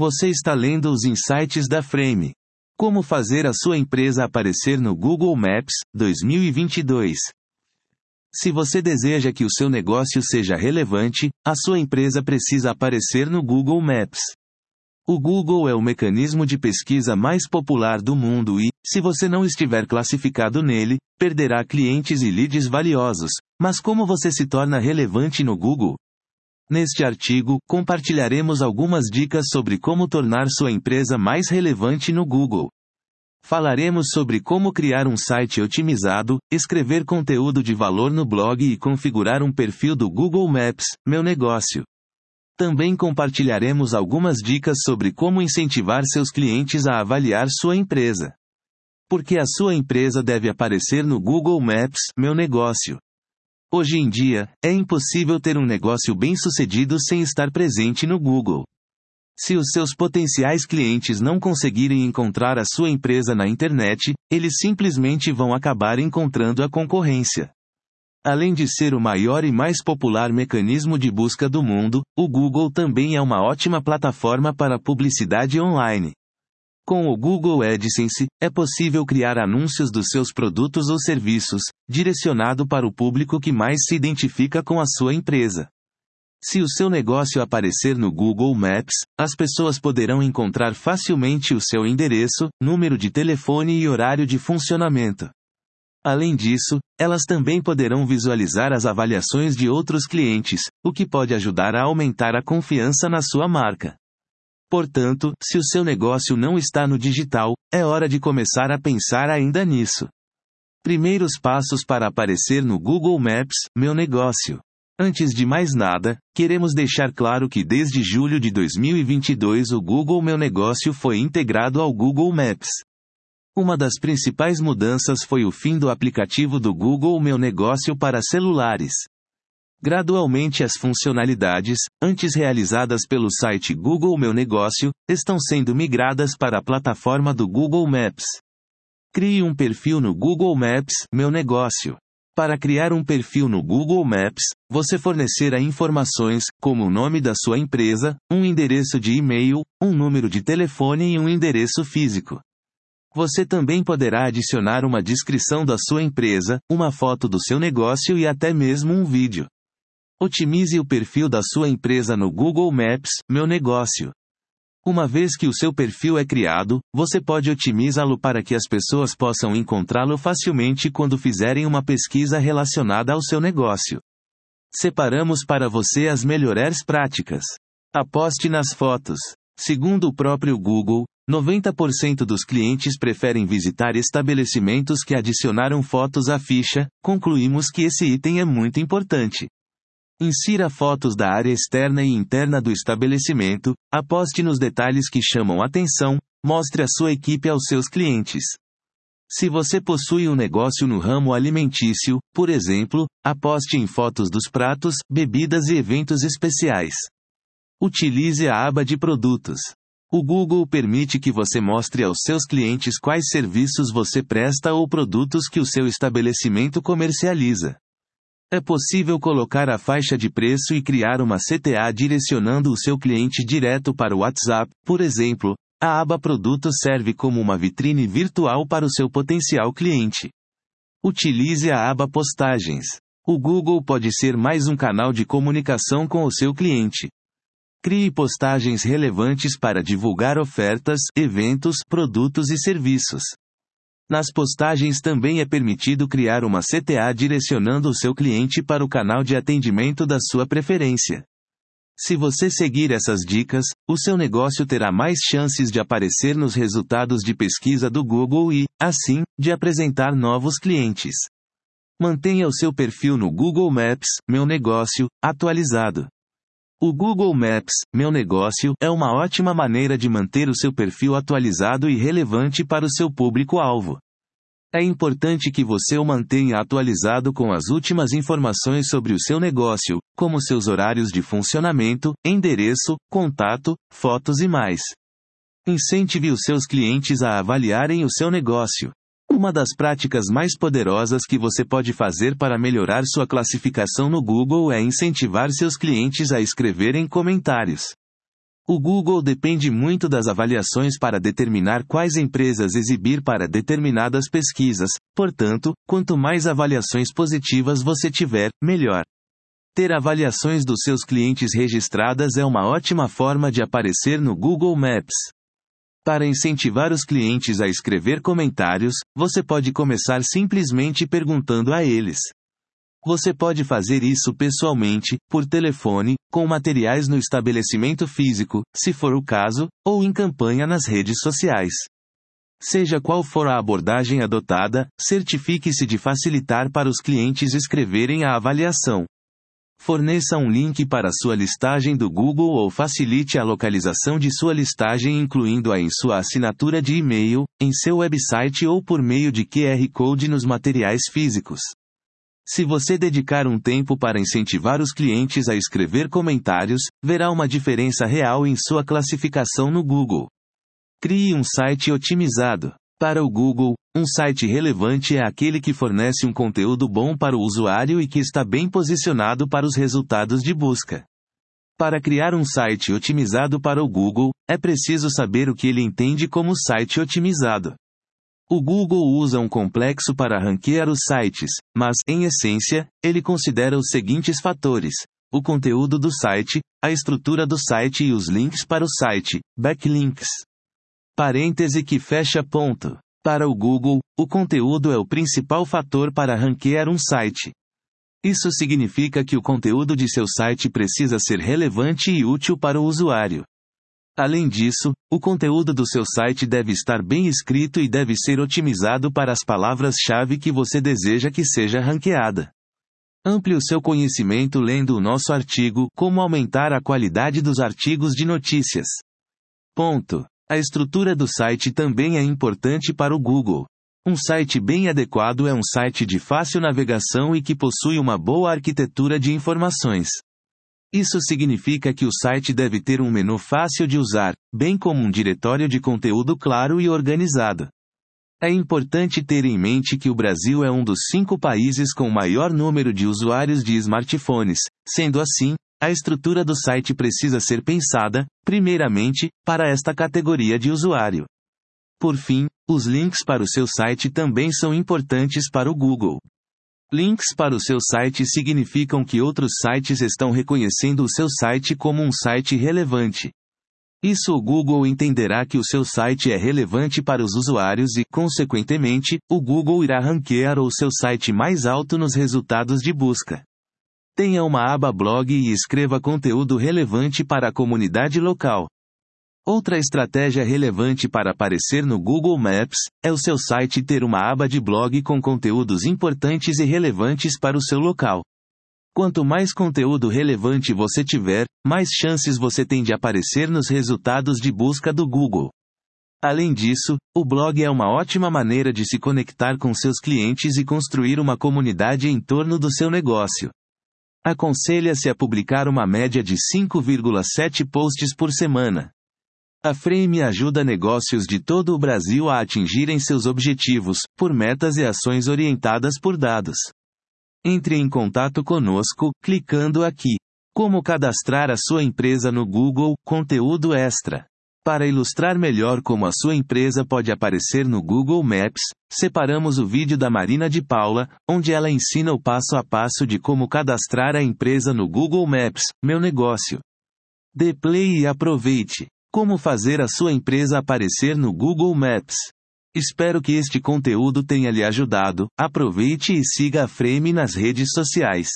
Você está lendo os insights da Frame. Como fazer a sua empresa aparecer no Google Maps 2022. Se você deseja que o seu negócio seja relevante, a sua empresa precisa aparecer no Google Maps. O Google é o mecanismo de pesquisa mais popular do mundo e, se você não estiver classificado nele, perderá clientes e leads valiosos. Mas como você se torna relevante no Google? Neste artigo, compartilharemos algumas dicas sobre como tornar sua empresa mais relevante no Google. Falaremos sobre como criar um site otimizado, escrever conteúdo de valor no blog e configurar um perfil do Google Maps, meu negócio. Também compartilharemos algumas dicas sobre como incentivar seus clientes a avaliar sua empresa. Porque a sua empresa deve aparecer no Google Maps, meu negócio. Hoje em dia, é impossível ter um negócio bem-sucedido sem estar presente no Google. Se os seus potenciais clientes não conseguirem encontrar a sua empresa na internet, eles simplesmente vão acabar encontrando a concorrência. Além de ser o maior e mais popular mecanismo de busca do mundo, o Google também é uma ótima plataforma para publicidade online. Com o Google AdSense, é possível criar anúncios dos seus produtos ou serviços, direcionado para o público que mais se identifica com a sua empresa. Se o seu negócio aparecer no Google Maps, as pessoas poderão encontrar facilmente o seu endereço, número de telefone e horário de funcionamento. Além disso, elas também poderão visualizar as avaliações de outros clientes, o que pode ajudar a aumentar a confiança na sua marca. Portanto, se o seu negócio não está no digital, é hora de começar a pensar ainda nisso. Primeiros passos para aparecer no Google Maps, meu negócio. Antes de mais nada, queremos deixar claro que desde julho de 2022 o Google Meu Negócio foi integrado ao Google Maps. Uma das principais mudanças foi o fim do aplicativo do Google Meu Negócio para celulares. Gradualmente as funcionalidades, antes realizadas pelo site Google Meu Negócio, estão sendo migradas para a plataforma do Google Maps. Crie um perfil no Google Maps, Meu Negócio. Para criar um perfil no Google Maps, você fornecerá informações, como o nome da sua empresa, um endereço de e-mail, um número de telefone e um endereço físico. Você também poderá adicionar uma descrição da sua empresa, uma foto do seu negócio e até mesmo um vídeo. Otimize o perfil da sua empresa no Google Maps, Meu Negócio. Uma vez que o seu perfil é criado, você pode otimizá-lo para que as pessoas possam encontrá-lo facilmente quando fizerem uma pesquisa relacionada ao seu negócio. Separamos para você as melhores práticas. Aposte nas fotos. Segundo o próprio Google, 90% dos clientes preferem visitar estabelecimentos que adicionaram fotos à ficha, concluímos que esse item é muito importante. Insira fotos da área externa e interna do estabelecimento, aposte nos detalhes que chamam atenção, mostre a sua equipe aos seus clientes. Se você possui um negócio no ramo alimentício, por exemplo, aposte em fotos dos pratos, bebidas e eventos especiais. Utilize a aba de produtos. O Google permite que você mostre aos seus clientes quais serviços você presta ou produtos que o seu estabelecimento comercializa. É possível colocar a faixa de preço e criar uma CTA direcionando o seu cliente direto para o WhatsApp, por exemplo. A aba Produtos serve como uma vitrine virtual para o seu potencial cliente. Utilize a aba Postagens. O Google pode ser mais um canal de comunicação com o seu cliente. Crie postagens relevantes para divulgar ofertas, eventos, produtos e serviços. Nas postagens também é permitido criar uma CTA direcionando o seu cliente para o canal de atendimento da sua preferência. Se você seguir essas dicas, o seu negócio terá mais chances de aparecer nos resultados de pesquisa do Google e, assim, de apresentar novos clientes. Mantenha o seu perfil no Google Maps, Meu Negócio, atualizado. O Google Maps, meu negócio, é uma ótima maneira de manter o seu perfil atualizado e relevante para o seu público-alvo. É importante que você o mantenha atualizado com as últimas informações sobre o seu negócio, como seus horários de funcionamento, endereço, contato, fotos e mais. Incentive os seus clientes a avaliarem o seu negócio. Uma das práticas mais poderosas que você pode fazer para melhorar sua classificação no Google é incentivar seus clientes a escreverem comentários. O Google depende muito das avaliações para determinar quais empresas exibir para determinadas pesquisas, portanto, quanto mais avaliações positivas você tiver, melhor. Ter avaliações dos seus clientes registradas é uma ótima forma de aparecer no Google Maps. Para incentivar os clientes a escrever comentários, você pode começar simplesmente perguntando a eles: você pode fazer isso pessoalmente, por telefone, com materiais no estabelecimento físico, se for o caso, ou em campanha nas redes sociais. Seja qual for a abordagem adotada, certifique-se de facilitar para os clientes escreverem a avaliação. Forneça um link para sua listagem do Google ou facilite a localização de sua listagem incluindo-a em sua assinatura de e-mail, em seu website ou por meio de QR Code nos materiais físicos. Se você dedicar um tempo para incentivar os clientes a escrever comentários, verá uma diferença real em sua classificação no Google. Crie um site otimizado. Para o Google, um site relevante é aquele que fornece um conteúdo bom para o usuário e que está bem posicionado para os resultados de busca. Para criar um site otimizado para o Google, é preciso saber o que ele entende como site otimizado. O Google usa um complexo para ranquear os sites, mas, em essência, ele considera os seguintes fatores: o conteúdo do site, a estrutura do site e os links para o site, backlinks. Parêntese que fecha ponto. Para o Google, o conteúdo é o principal fator para ranquear um site. Isso significa que o conteúdo de seu site precisa ser relevante e útil para o usuário. Além disso, o conteúdo do seu site deve estar bem escrito e deve ser otimizado para as palavras-chave que você deseja que seja ranqueada. Amplie o seu conhecimento lendo o nosso artigo Como aumentar a qualidade dos artigos de notícias. Ponto. A estrutura do site também é importante para o Google. Um site bem adequado é um site de fácil navegação e que possui uma boa arquitetura de informações. Isso significa que o site deve ter um menu fácil de usar, bem como um diretório de conteúdo claro e organizado. É importante ter em mente que o Brasil é um dos cinco países com maior número de usuários de smartphones, sendo assim, a estrutura do site precisa ser pensada, primeiramente, para esta categoria de usuário. Por fim, os links para o seu site também são importantes para o Google. Links para o seu site significam que outros sites estão reconhecendo o seu site como um site relevante. Isso o Google entenderá que o seu site é relevante para os usuários e, consequentemente, o Google irá ranquear o seu site mais alto nos resultados de busca. Tenha uma aba blog e escreva conteúdo relevante para a comunidade local. Outra estratégia relevante para aparecer no Google Maps é o seu site ter uma aba de blog com conteúdos importantes e relevantes para o seu local. Quanto mais conteúdo relevante você tiver, mais chances você tem de aparecer nos resultados de busca do Google. Além disso, o blog é uma ótima maneira de se conectar com seus clientes e construir uma comunidade em torno do seu negócio. Aconselha-se a publicar uma média de 5,7 posts por semana. A Frame ajuda negócios de todo o Brasil a atingirem seus objetivos, por metas e ações orientadas por dados. Entre em contato conosco, clicando aqui. Como cadastrar a sua empresa no Google, conteúdo extra. Para ilustrar melhor como a sua empresa pode aparecer no Google Maps, separamos o vídeo da Marina de Paula, onde ela ensina o passo a passo de como cadastrar a empresa no Google Maps, meu negócio. Dê play e aproveite. Como fazer a sua empresa aparecer no Google Maps. Espero que este conteúdo tenha lhe ajudado. Aproveite e siga a Frame nas redes sociais.